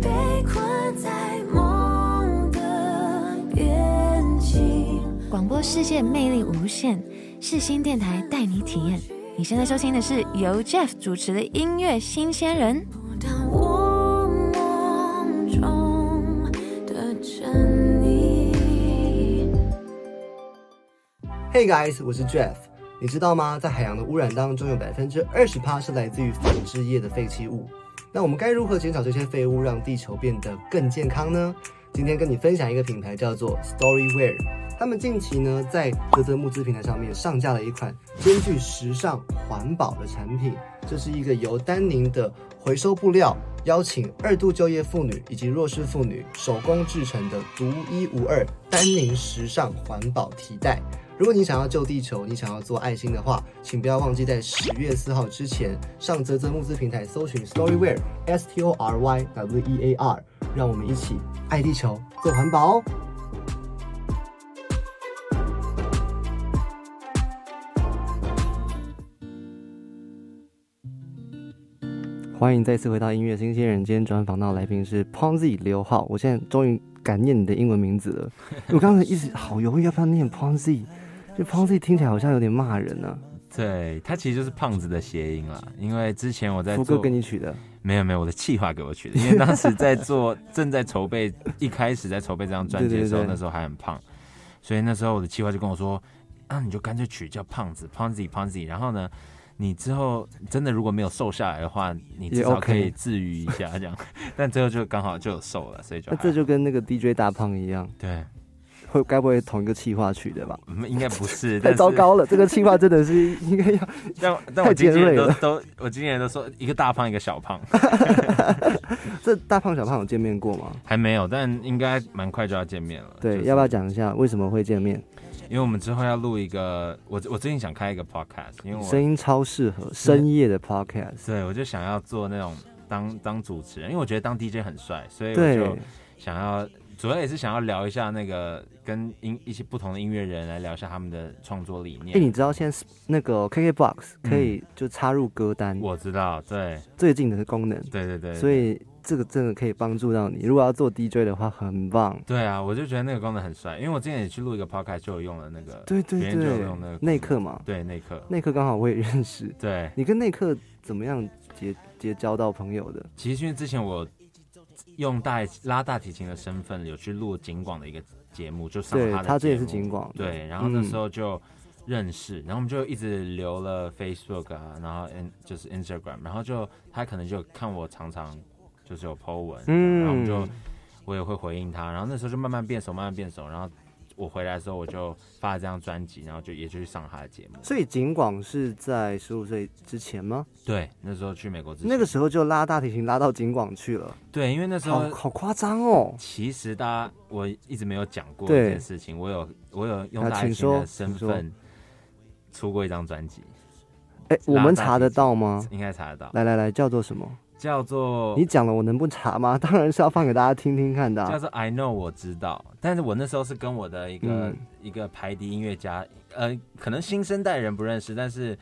被困在梦的边境。广播世界魅力无限，世新电台带你体验。你现在收听的是由 Jeff 主持的音乐新鲜人。Hey guys，我是 Jeff。你知道吗？在海洋的污染当中，有百分之二十趴是来自于纺织业的废弃物。那我们该如何减少这些废物，让地球变得更健康呢？今天跟你分享一个品牌，叫做 Storywear。他们近期呢，在泽泽募资平台上面上架了一款兼具时尚环保的产品。这是一个由丹宁的回收布料，邀请二度就业妇女以及弱势妇女手工制成的独一无二丹宁时尚环保提袋。如果你想要救地球，你想要做爱心的话，请不要忘记在十月四号之前上泽泽募资平台搜寻 Storyware S T O R Y W E A R，让我们一起爱地球，做环保哦。欢迎再次回到音乐新鲜人。今天专访到的来宾是 Ponzi 刘浩，我现在终于敢念你的英文名字了。我刚才一直好犹豫要不要念 Ponzi，就 Ponzi 听起来好像有点骂人呢、对，它其实就是胖子的谐音啦。因为之前我在做福哥给你取的，没有没有，我的气话给我取的，因为当时在做，正在筹备，一开始在筹备这张专辑的时候，那时候还很胖，所以那时候我的气话就跟我说，啊，你就干脆取叫胖子，Ponzi Ponzi，然后呢，你之后真的如果没有瘦下来的话，你至少可以 治愈一下这样，但最后就刚好就有瘦了，所以就那这就跟那个 DJ 大胖一样，对，会该不会同一个企划去的吧？嗯应该不是，太糟糕了，这个企划真的是应该要 但但太我经纪人尖锐了都都，我今年都说一个大胖一个小胖，这大胖小胖有见面过吗？还没有，但应该蛮快就要见面了。对，就是要不要讲一下为什么会见面？因为我们之后要录一个，我我最近想开一个 podcast，因为我声音超适合深夜的 podcast，对我就想要做那种当当主持人，因为我觉得当 DJ 很帅，所以我就想要主要也是想要聊一下那个跟音一些不同的音乐人来聊一下他们的创作理念。哎、你知道现在那个 KKBOX 可以就插入歌单，嗯我知道，对最近的功能，对对对，所以这个真的可以帮助到你。如果要做 DJ 的话，很棒。对啊，我就觉得那个功能很帅，因为我之前也去录一个 podcast 就有用了那个，对对别人就用那个，内克嘛，对内克，内克刚好我也认识。对，你跟内克怎么样结结交到朋友的？其实因为之前我用大拉大提琴的身份有去录景广的一个节目，就上他的他这也是景广，对，然后那嗯。时候就认识，然后我们就一直留了 Facebook 啊，然后 in 就是 Instagram，然后就他可能就看我常常就是有 po 文，嗯，然后我们就我也会回应他，然后那时候就慢慢变熟，慢慢变熟，然后我回来的时候我就发了这张专辑，然后就也就去上他的节目。所以景广是在十五岁之前吗？对，那时候去美国之前那个时候就拉大提琴拉到景广去了，对，因为那时候好夸张哦。其实大家我一直没有讲过这件事情，我有我有用啊大提琴的身份出过一张专辑，哎、我们查得到吗？应该查得到，来来来，叫做什么？叫做你讲了，我能不查吗？当然是要放给大家听听看的啊、叫做 I know 我知道，但是我那时候是跟我的一个、嗯一个排笛音乐家，呃，可能新生代人不认识，但是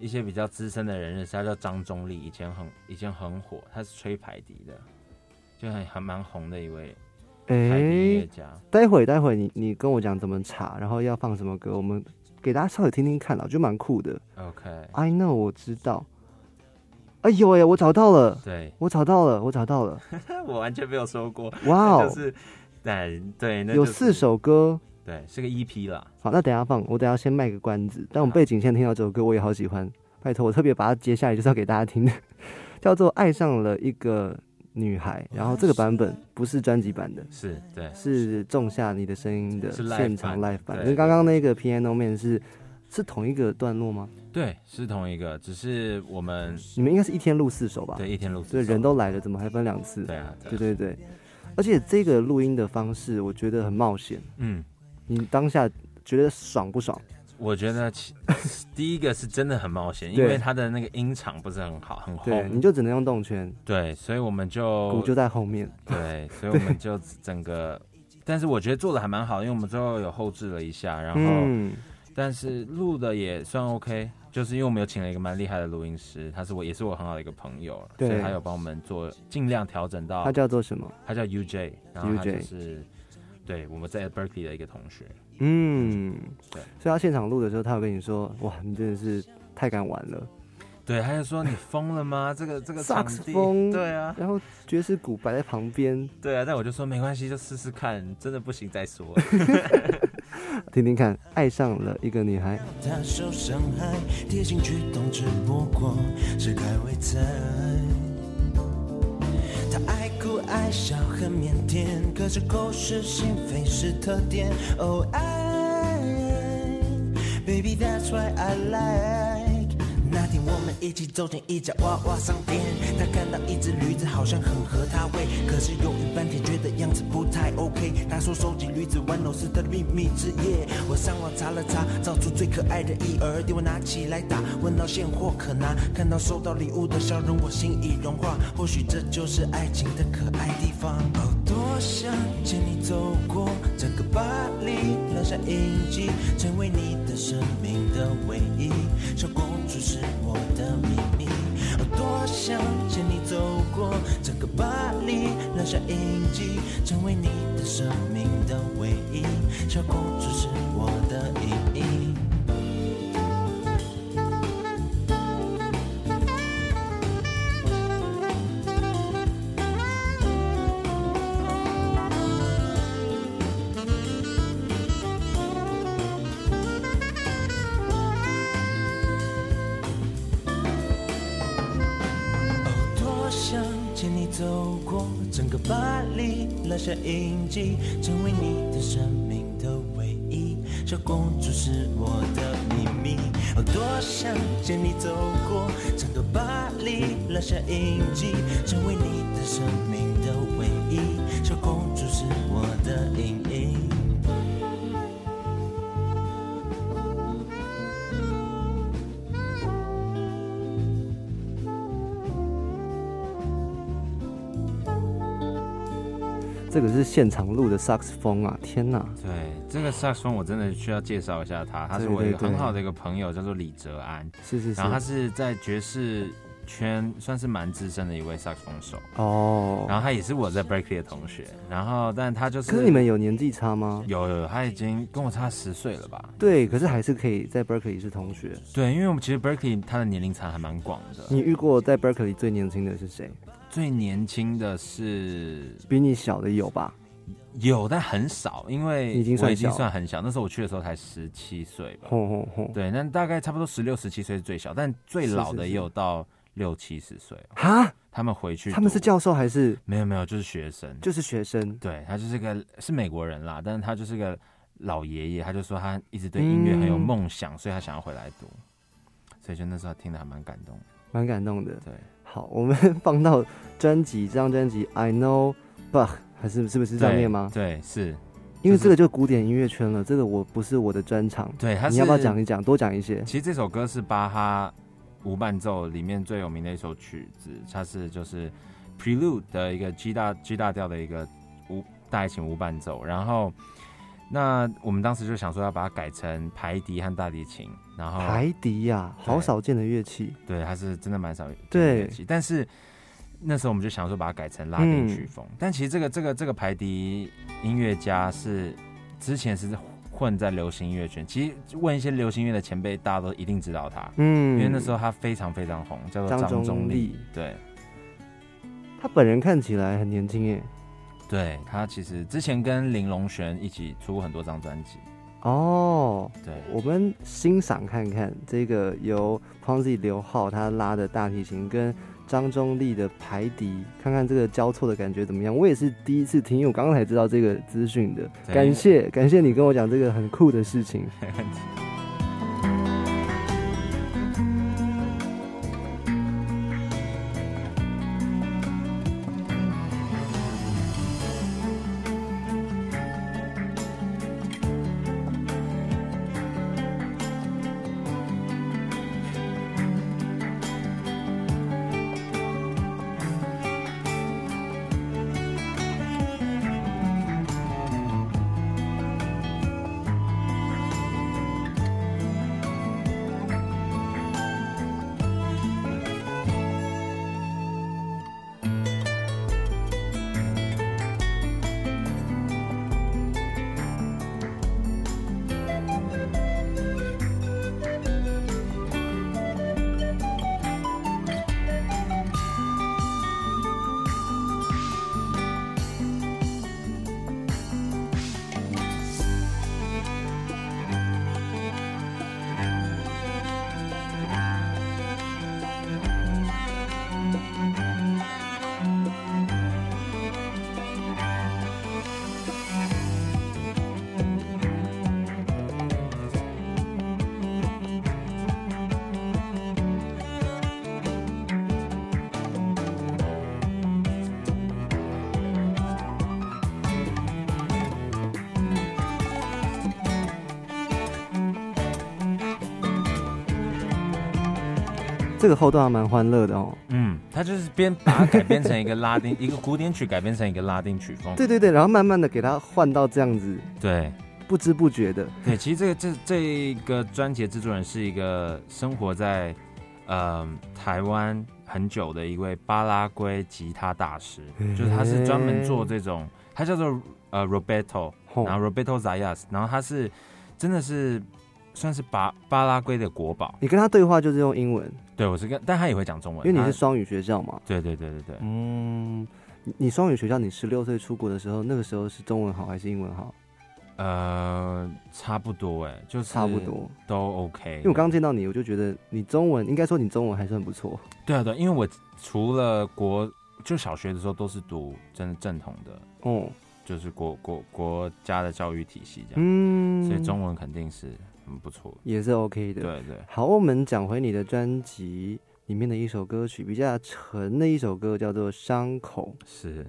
一些比较资深的人认识，他叫张中立，以前很以前很火，他是吹排笛的，就很还蛮红的一位哎、排笛音乐家。待会待会你你跟我讲怎么查，然后要放什么歌，我们给大家稍微听听看啦，我觉得蛮酷的。OK，I know 我知道。哎呦哎，我找到了，对。我找到了，我找到了，我完全没有说过，哇哦，就是对对，那就是有四，首歌。对，是个 EP 啦。好，那等一下放，我等一下先卖个关子。但我们背景现在听到这首歌，我也好喜欢，拜托，我特别把它接下来就是要给大家听的，叫做《爱上了一个女孩，然后这个版本不是专辑版的，是对，是种下你的声音的现场 live 版，对。跟刚刚那个 Piano Man 是是同一个段落吗？对，是同一个，只是我们你们应该是一天录四首吧？对一天录，四首人都来了，怎么还分两次？对啊，对对对，而且这个录音的方式我觉得很冒险，嗯，你当下觉得爽不爽？我觉得其第一个是真的很冒险，因为它的那个音场不是很好，很对，你就只能用动圈，对，所以我们就鼓就在后面。对，所以我 们就整个，但是我觉得做的还蛮好，因为我们最后有后置了一下，然后、嗯，但是录的也算 OK，就是因为我们有请了一个蛮厉害的录音师，他是我也是我很好的一个朋友，所对以他有帮我们做尽量调整到他，叫做什么？他叫 UJ，然后他就是对我们在 Berkeley 的一个同学，嗯，对所以他现场录的时候，他有跟你说，哇，你真的是太敢玩了。对，他就说你疯了吗？这个这个萨克斯风对啊，然后爵士鼓摆在旁边，对啊，但我就说没关系，就试试看，真的不行再说。听听看，爱上了一个女孩。他受伤害，贴心举动只不过是开胃菜。他爱哭爱笑很腼腆，可是口是心非是特点。哦爱，baby that's why I like。一起走进一家娃娃商店，他看到一只驴子好像很合他胃，可是犹豫半天觉得样子不太 OK。他说收集驴子玩偶是他的秘密之夜。我上网查了查，找出最可爱的一儿，电话拿起来打，问到现货可拿，看到收到礼物的笑容，我心已融化。或许这就是爱情的可爱地方。哦，多想牵你走过整个巴黎，留下印记，成为你的生命的唯一。小公主是我的秘密。我，多想牵你走过整个巴黎，留下印记，成为你的生命的唯一。小公主是我的意义。印记，成为你的生命的唯一。小公主是我的秘密。哦，多想见你走过整个巴黎，留下印记，成为你的生命的唯一。小公主是我的印这个是现场录的萨克斯风啊！天哪，对，这个萨克斯风我真的需要介绍一下他，他是我一个很好的一个朋友，叫做李哲安，是是是然后他是在爵士圈算是蛮资深的一位萨克斯风手，哦。然后他也是我在 Berkeley 的同学，然后但他就是，可是你们有年纪差吗？有有，他已经跟我差十岁了吧？对，可是还是可以在 Berkeley 是同学。对，因为我们其实 Berkeley 他的年龄差还蛮广的，你遇过在 Berkeley 最年轻的是谁？最年轻的是比你小的有吧？有，但很少，因为已经算我已经算很小，那时候我去的时候才十七岁吧。吼吼吼！对，那大概差不多十六、十七岁是最小，但最老的也有到六七十岁哦。哈，他们回去，他们是教授还是没有没有，就是学生，就是学生？对他就是个是美国人啦，但是他就是个老爷爷，他就说他一直对音乐很有嗯梦想，所以他想要回来读，所以就那时候听的还蛮感动的。蛮感动的。对，好，我们 放到专辑这张专辑《I Know Bach》还是是不是这样念吗？对，是因为这个就古典音乐圈了，这个我不是我的专长。对，他你要不要讲一讲，多讲一些？其实这首歌是巴哈无伴奏里面最有名的一首曲子，它是就是 Prelude 的一个 G 大 G 大调的一个无大提琴无伴奏，然后那我们当时就想说要把它改成排笛和大提琴，然后排笛呀，好少见的乐器。对，它是真的蛮少对乐器，但是那时候我们就想说把它改成拉丁嗯曲风，但其实这个这个这个排笛音乐家是之前是混在流行音乐圈，其实问一些流行音乐的前辈，大家都一定知道他，嗯，因为那时候他非常非常红，叫做张忠张忠立。立，对。他本人看起来很年轻耶。对他其实之前跟林隆璇一起出过很多张专辑，哦，对，我们欣赏看看这个由 Ponzi 刘浩他拉的大提琴跟张忠立的排笛，看看这个交错的感觉怎么样。我也是第一次听，因为我刚刚才知道这个资讯的。感谢感谢你跟我讲这个很酷的事情。这个后段还蛮欢乐的哦。嗯，他就是边把它改编成一个拉丁，一个古典曲改编成一个拉丁曲风。对对对，然后慢慢的给它换到这样子。对，不知不觉的。对，其实这个这这个专辑制作人是一个生活在呃台湾很久的一位巴拉圭吉他大师，就是他是专门做这种，他叫做呃 Roberto，然后 Roberto Zayas，然后他是真的是。算是巴巴拉圭的国宝。你跟他对话就是用英文？对，我是跟，但他也会讲中文，因为你是双语学校嘛。对对对对对。嗯，你双语学校，你十六岁出国的时候，那个时候是中文好还是英文好？呃，差不多哎，就差不多都 OK。因为我刚刚见到你，我就觉得你中文应该说你中文还算不错。对啊对，因为我除了国就小学的时候都是读真的正统的哦，就是国国国家的教育体系这样，嗯，所以中文肯定是。很不错，也是 OK 的。对对，好，我们讲回你的专辑里面的一首歌曲，比较沉的一首歌，叫做《伤口》。是，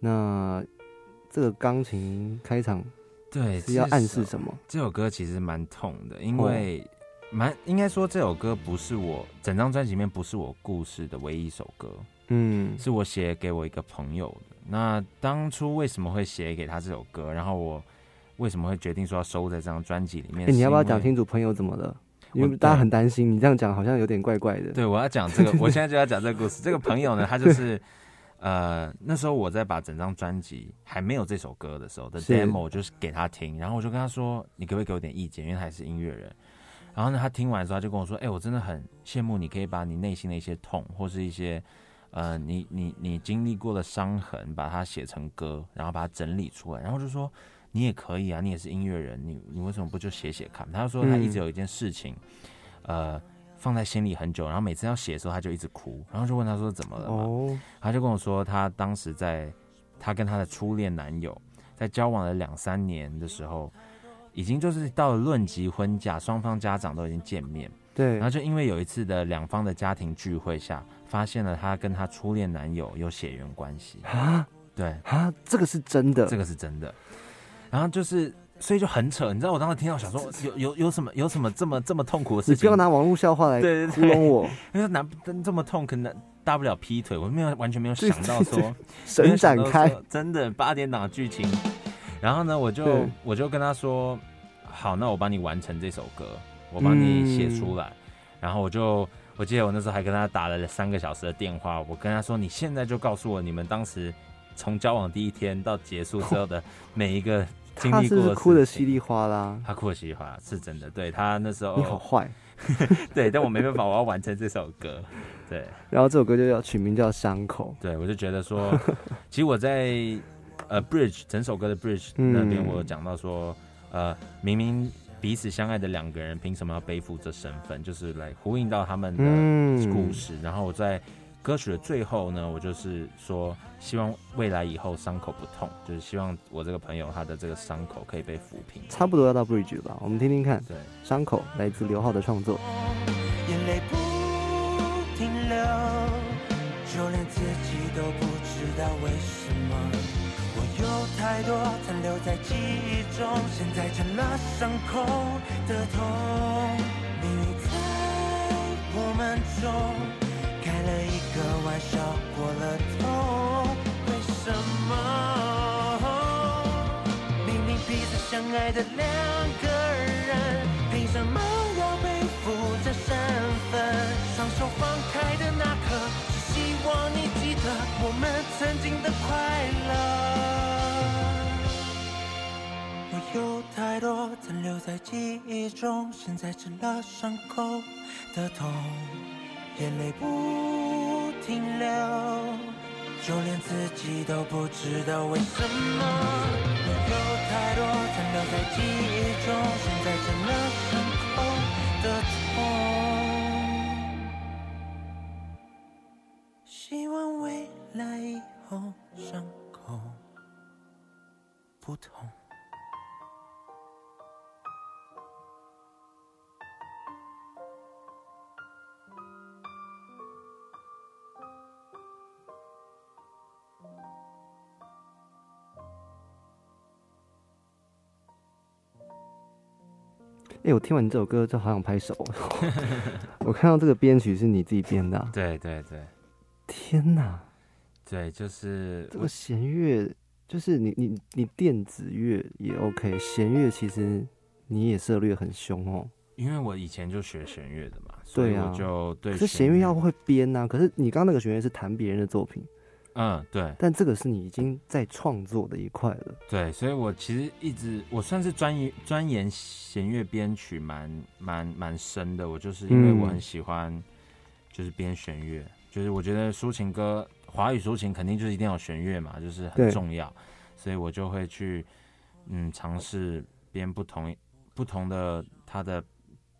那这个钢琴开场，对，是要暗示什么？这首歌其实蛮痛的，因为蛮应该说这首歌不是我整张专辑里面不是我故事的唯一一首歌，嗯，是我写给我一个朋友的。那当初为什么会写给他这首歌？然后我。为什么会决定说要收在这张专辑里面？你要不要讲清楚朋友怎么了？因为大家很担心，你这样讲好像有点怪怪的。对，我要讲这个，我现在就要讲这个故事。这个朋友呢，他就是 呃，那时候我在把整张专辑还没有这首歌的时候的 demo，就是给他听，然后我就跟他说：“你可不可以给我点意见？”因为他也是音乐人。然后呢，他听完之后他就跟我说：“哎，我真的很羡慕你，可以把你内心的一些痛，或是一些呃，你你你经历过的伤痕，把它写成歌，然后把它整理出来。”然后就说。你也可以啊，你也是音乐人，你你为什么不就写写看？他说他一直有一件事情，呃，放在心里很久，然后每次要写的时候他就一直哭，然后就问他说怎么了嘛？他就跟我说他当时在他跟他的初恋男友在交往了两三年的时候，已经就是到了论及婚嫁，双方家长都已经见面，对，然后就因为有一次的两方的家庭聚会下，发现了他跟他初恋男友有血缘关系。啊，对。啊，这个是真的，这个是真的。然后就是，所以就很扯，你知道，我当时听到想说，有有有什么有什么这么这么痛苦的事情？你不要拿网络笑话来 糊弄我，因为难这么痛，可能大不了劈腿。我没有完全没有想到说神展开，真的八点档剧情。然后呢，我就我就跟他说，好，那我帮你完成这首歌，我帮你写出来。然后我就我记得我那时候还跟他打了三个小时的电话，我跟他说，你现在就告诉我你们当时从交往第一天到结束之后的每一个。他是哭的稀里哗啦，他哭的稀里哗啦是真的。对他那时候，你好坏，对，但我没办法，我要完成这首歌。对，然后这首歌就要取名叫《伤口》。对，我就觉得说，其实我在呃 Bridge 整首歌的 Bridge 那边，我有讲到说，呃，明明彼此相爱的两个人，凭什么要背负这身份？就是来呼应到他们的故事。然后我在歌曲的最后呢，我就是说，希望未来以后伤口不痛，就是希望我这个朋友他的这个伤口可以被抚平。差不多要到 bridge 吧？我们听听看。对，伤口来自刘浩的创作。眼泪不停流，就连自己都不知道为什么。我有太多残留在记忆中，现在成了伤口的痛。命运在我们中。一个玩笑，过了头，为什么？明明彼此相爱的两个人，凭什么要背负着身份？双手放开的那刻，只希望你记得我们曾经的快乐。我有太多残留在记忆中，现在成了伤口的痛。眼泪不停流，就连自己都不知道为什么。有太多残留在记忆中，现在成了伤口的痛。希望未来以后伤口不痛。哎，我听完你这首歌就好想拍手。我看到这个编曲是你自己编的。对对对。天哪！对，就是这个弦乐，就是你你你电子乐也 OK，弦乐其实你也涉猎很凶哦。因为我以前就学弦乐的嘛，所以我就对。可是弦乐要会编呐，可是你刚刚那个弦乐是弹别人的作品。嗯，对，但这个是你已经在创作的一块了。对，所以我其实一直我算是专研钻研弦乐编曲蛮蛮蛮深的。我就是因为我很喜欢，就是编弦乐，就是我觉得抒情歌，华语抒情肯定就是一定要弦乐嘛，就是很重要，所以我就会去嗯尝试编不同不同的它的。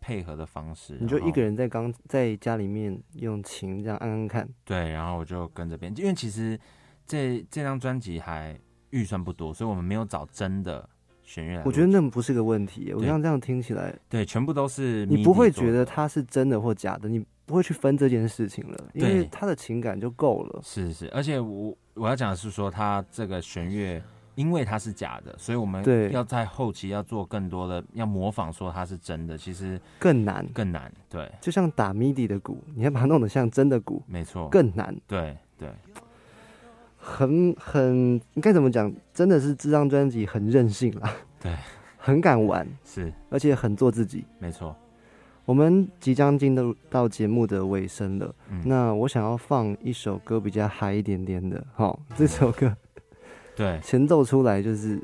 配合的方式，你就一个人在刚在家里面用琴这样按按看。对，然后我就跟着编，因为其实这这张专辑还预算不多，所以我们没有找真的弦乐。我觉得那不是个问题，我像这样听起来，对，全部都是你不会觉得它是真的或假的，你不会去分这件事情了，因为他的情感就够了。是是，而且我我要讲的是说，他这个弦乐。因为它是假的，所以我们要在后期要做更多的，要模仿说它是真的，其实更难，更难。对，就像打 MIDI 的鼓，你要把它弄得像真的鼓，没错，更难。对对，很很，应该怎么讲？真的是这张专辑很任性啦，对，很敢玩，是，而且很做自己，没错。我们即将进入到节目的尾声了，那我想要放一首歌比较嗨一点点的，好，这首歌。对，前奏出来就是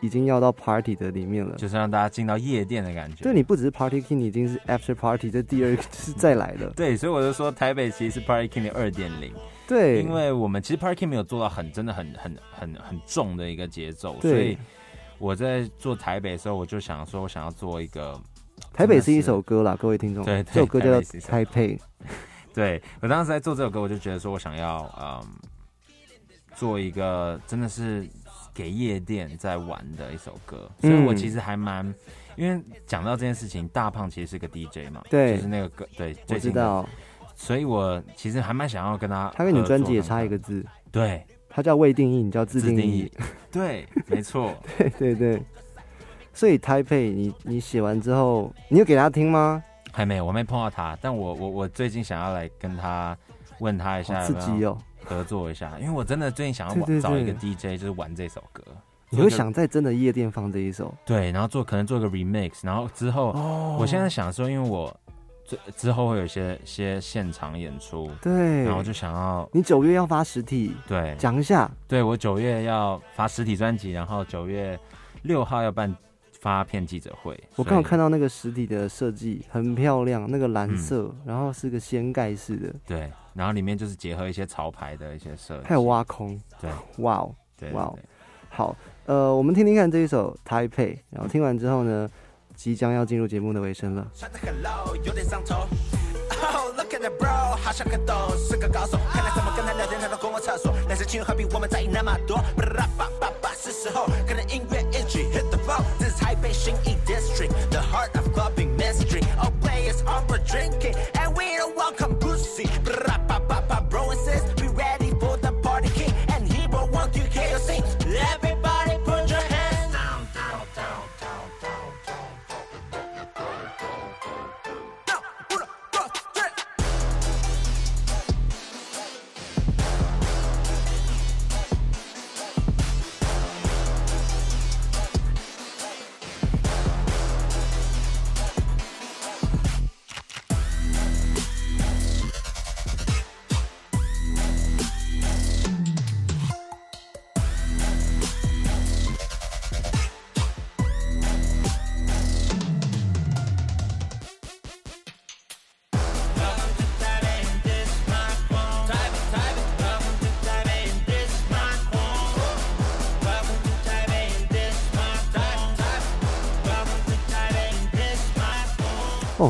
已经要到 party 的里面了，就是让大家进到夜店的感觉。对你不只是 party king，你已经是 after party，这第二是再来的。对，所以我就说台北其实是 party king 的二点零。对，因为我们其实 party king 没有做到很真的很很很很重的一个节奏，所以我在做台北的时候，我就想说我想要做一个台北是一首歌啦，各位听众，对，这首歌叫做台北。对我当时在做这首歌，我就觉得说我想要嗯。做一个真的是给夜店在玩的一首歌，所以我其实还蛮，因为讲到这件事情，大胖其实是个 DJ 嘛，对，就是那个歌，对，我知道，所以我其实还蛮想要跟他，他跟你专辑也差一个字，对，他叫未定义，你叫自定义，对，没错，对对对，所以台配你你写完之后，你有给他听吗？还没，我没碰到他，但我我我最近想要来跟他问他一下，刺激哦。合作一下，因为我真的最近想要找一个 DJ，就是玩这首歌。你会想在真的夜店放这一首？对，然后做可能做个 remix，然后之后，我现在想说，因为我之之后会有一些些现场演出，对，然后就想要你九月要发实体，对，讲一下。对我九月要发实体专辑，然后九月六号要办发片记者会。我刚好看到那个实体的设计很漂亮，那个蓝色，然后是个掀盖式的，对。然后里面就是结合一些潮牌的一些设计，还有挖空，对，哇哦，对，哇哦，好，呃，我们听听看这一首《台配》，然后听完之后呢，即将要进入节目的尾声了。Oh, look at that bro，好像个懂，是个高手。看他怎么跟他聊天，他都跟我厕所。男生情何必我们在意那么多？巴拉巴巴巴，是时候跟着音乐一起 hit the floor。这是台北新义 district，the heart of clubbing mystery。All players on for drinking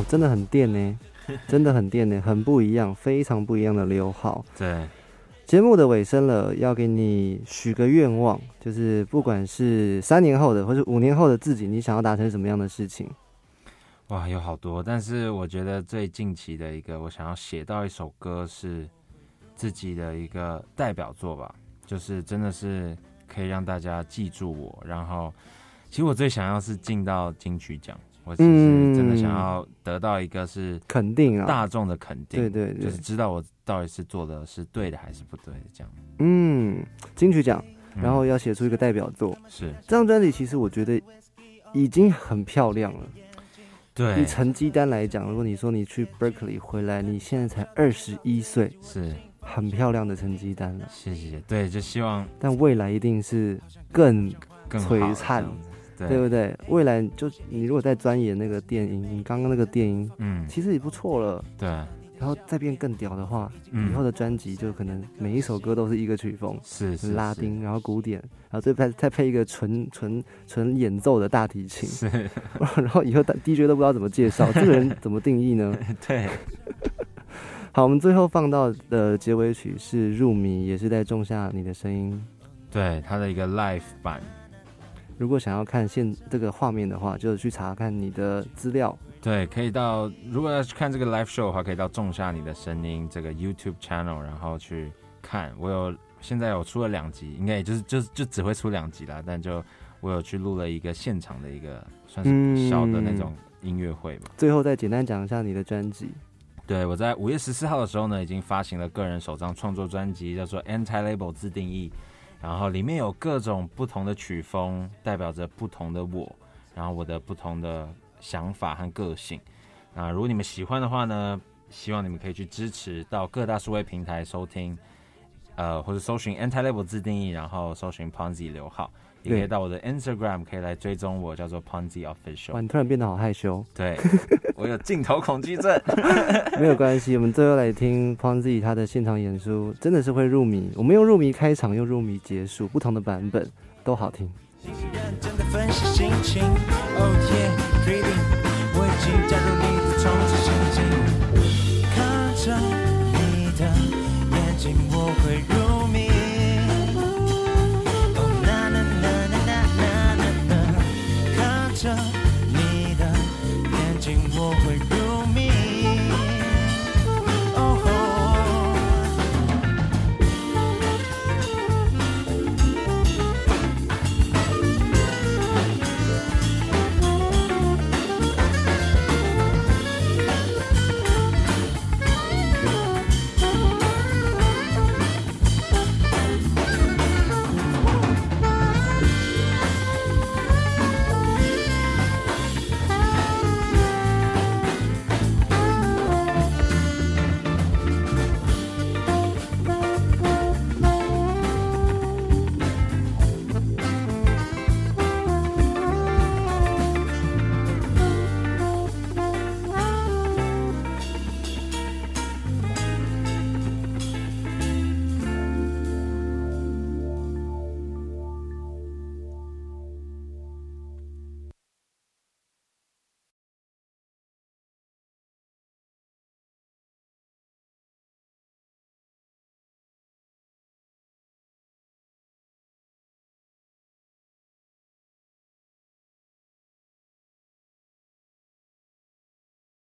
真的很电呢，真的很电呢，很不一样，非常不一样的刘浩。对，节目的尾声了，要给你许个愿望，就是不管是三年后的或者五年后的自己，你想要达成什么样的事情？哇，有好多，但是我觉得最近期的一个，我想要写到一首歌是自己的一个代表作吧，就是真的是可以让大家记住我。然后，其实我最想要是进到金曲奖，我其实真的想要得到一个是肯定啊，大众的肯定，对对对。就是知道我到底是做的是对的还是不对的，这样。嗯，金曲奖，嗯。然后要写出一个代表作。是。这张专辑其实我觉得已经很漂亮了。对。以，成绩单来讲，如果你说你去 Berkeley 回来，你现在才二十一岁，是。很漂亮的成绩单了。谢谢，对，就希望但未来一定是更更璀璨对。对，不对？未来就你如果再钻研那个电音，你刚刚那个电音嗯，其实也不错了。对，然后再变更屌的话，嗯。以后的专辑就可能每一首歌都是一个曲风，是拉丁，然后古典，然后再配再配一个纯纯纯演奏的大提琴，是，然后以后大 DJ 都不知道怎么介绍，这个人怎么定义呢？对，好，我们最后放到的结尾曲是《入迷》，也是在种下你的声音。对，它的一个 live 版，如果想要看现这个画面的话，就去查看你的资料。对，可以到如果要去看这个 live show 的话，可以到种下你的声音这个 YouTube channel，然后去看。我有现在有出了两集，应该也就是就就只会出两集啦，但就我有去录了一个现场的一个算是小的那种音乐会吧。最后再简单讲一下你的专辑。对，我在五月十四号的时候呢，已经发行了个人首张创作专辑，叫做《Anti Label 自定义》，然后里面有各种不同的曲风，代表着不同的我，然后我的不同的想法和个性。啊，如果你们喜欢的话呢，希望你们可以去支持，到各大数位平台收听，呃，或者搜寻 Anti Label 自定义，然后搜寻 Ponzi 刘浩，也可以到我的 Instagram 可以来追踪我，叫做 Ponzi，Official。你突然变得好害羞，对，我有镜头恐惧症。没有关系，我们最后来听 Ponzi 他的现场演出，真的是会入迷。我们用入迷开场，用入迷结束，不同的版本都好听。认真的分析心情。Oh yeah, 我已经加入你的重置心境，我会永